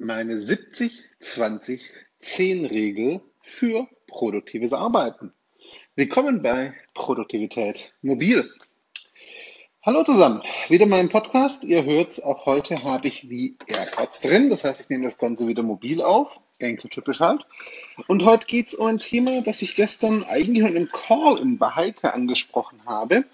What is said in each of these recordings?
meine 70-20-10-Regel für produktives Arbeiten. Willkommen bei Produktivität Mobil. Hallo zusammen, wieder mein Podcast. Ihr hört es, auch heute habe ich die AirPods drin. Das heißt, ich nehme das Ganze wieder mobil auf, enkeltypisch halt. Und heute geht es um ein Thema, das ich gestern eigentlich in einem Call in Baheike angesprochen habe,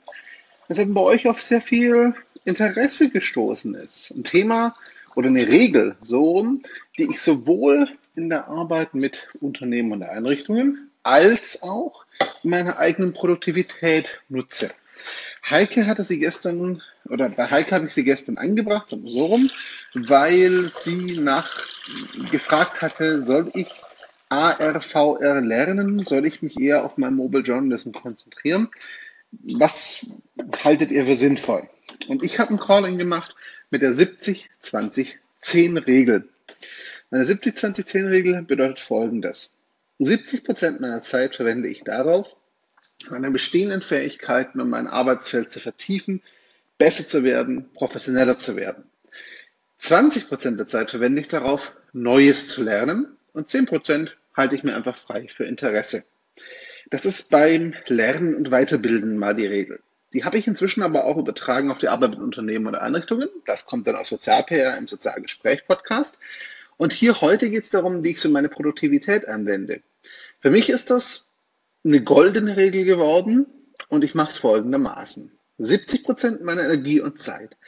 das eben bei euch auf sehr viel Interesse gestoßen ist. Ein Thema, oder eine Regel, so rum, die ich sowohl in der Arbeit mit Unternehmen und Einrichtungen als auch in meiner eigenen Produktivität nutze. Heike hatte sie gestern, oder bei Heike habe ich sie gestern angebracht, so rum, weil sie nach gefragt hatte, soll ich ARVR lernen? Soll ich mich eher auf mein Mobile Journalism konzentrieren? Was haltet ihr für sinnvoll? Und ich habe ein Calling gemacht mit der 70-20-10-Regel. Meine 70-20-10-Regel bedeutet folgendes. 70 Prozent meiner Zeit verwende ich darauf, meine bestehenden Fähigkeiten und mein Arbeitsfeld zu vertiefen, besser zu werden, professioneller zu werden. 20 Prozent der Zeit verwende ich darauf, Neues zu lernen und 10 Prozent halte ich mir einfach frei für Interesse. Das ist beim Lernen und Weiterbilden mal die Regel. Die habe ich inzwischen aber auch übertragen auf die Arbeit mit Unternehmen oder Einrichtungen. Das kommt dann aus Sozial-PR im Sozialgespräch-Podcast. Und hier heute geht es darum, wie ich so meine Produktivität anwende. Für mich ist das eine goldene Regel geworden und ich mache es folgendermaßen. 70 Prozent meiner Energie und Zeit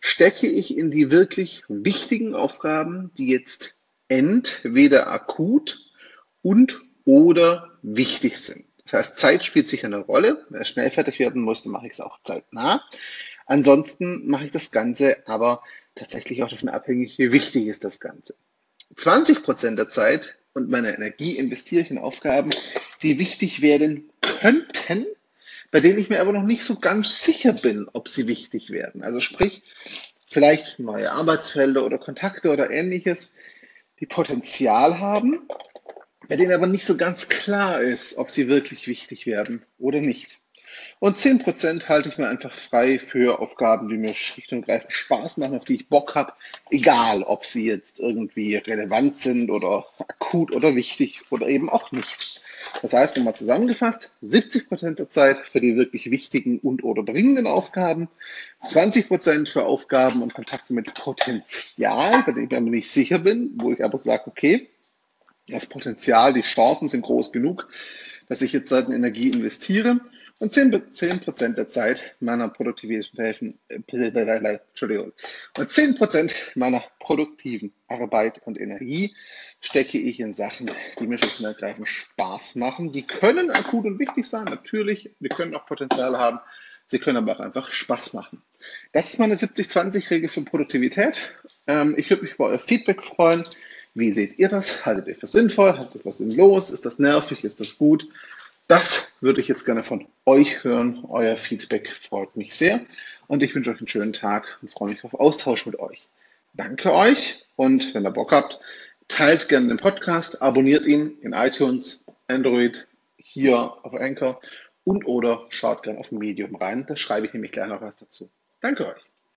stecke ich in die wirklich wichtigen Aufgaben, die jetzt entweder akut und oder wichtig sind. Das heißt, Zeit spielt sicher eine Rolle. Wer schnell fertig werden muss, dann mache ich es auch zeitnah. Ansonsten mache ich das Ganze aber tatsächlich auch davon abhängig, wie wichtig ist das Ganze. 20 Prozent der Zeit und meiner Energie investiere ich in Aufgaben, die wichtig werden könnten, bei denen ich mir aber noch nicht so ganz sicher bin, ob sie wichtig werden. Also sprich, vielleicht neue Arbeitsfelder oder Kontakte oder ähnliches, die Potenzial haben, bei denen aber nicht so ganz klar ist, ob sie wirklich wichtig werden oder nicht. Und 10% halte ich mir einfach frei für Aufgaben, die mir schlicht und greifend Spaß machen, auf die ich Bock habe, egal ob sie jetzt irgendwie relevant sind oder akut oder wichtig oder eben auch nicht. Das heißt, nochmal zusammengefasst, 70% der Zeit für die wirklich wichtigen und oder dringenden Aufgaben, 20% für Aufgaben und Kontakte mit Potenzial, bei denen ich mir nicht sicher bin, wo ich aber sage, okay, das Potenzial, die Chancen sind groß genug, dass ich jetzt seit Energie investiere und 10%, 10 der Zeit meiner produktiven, äh, Entschuldigung, und 10% meiner produktiven Arbeit und Energie stecke ich in Sachen, die mir schlicht und ergreifend Spaß machen. Die können akut und wichtig sein, natürlich. Die können auch Potenzial haben. Sie können aber auch einfach Spaß machen. Das ist meine 70-20-Regel für Produktivität. Ähm, ich würde mich über euer Feedback freuen. Wie seht ihr das? Haltet ihr für sinnvoll? Haltet ihr für sinnlos? Ist das nervig? Ist das gut? Das würde ich jetzt gerne von euch hören. Euer Feedback freut mich sehr. Und ich wünsche euch einen schönen Tag und freue mich auf Austausch mit euch. Danke euch und wenn ihr Bock habt, teilt gerne den Podcast, abonniert ihn in iTunes, Android, hier auf Anchor und oder schaut gerne auf Medium rein. Da schreibe ich nämlich gleich noch was dazu. Danke euch.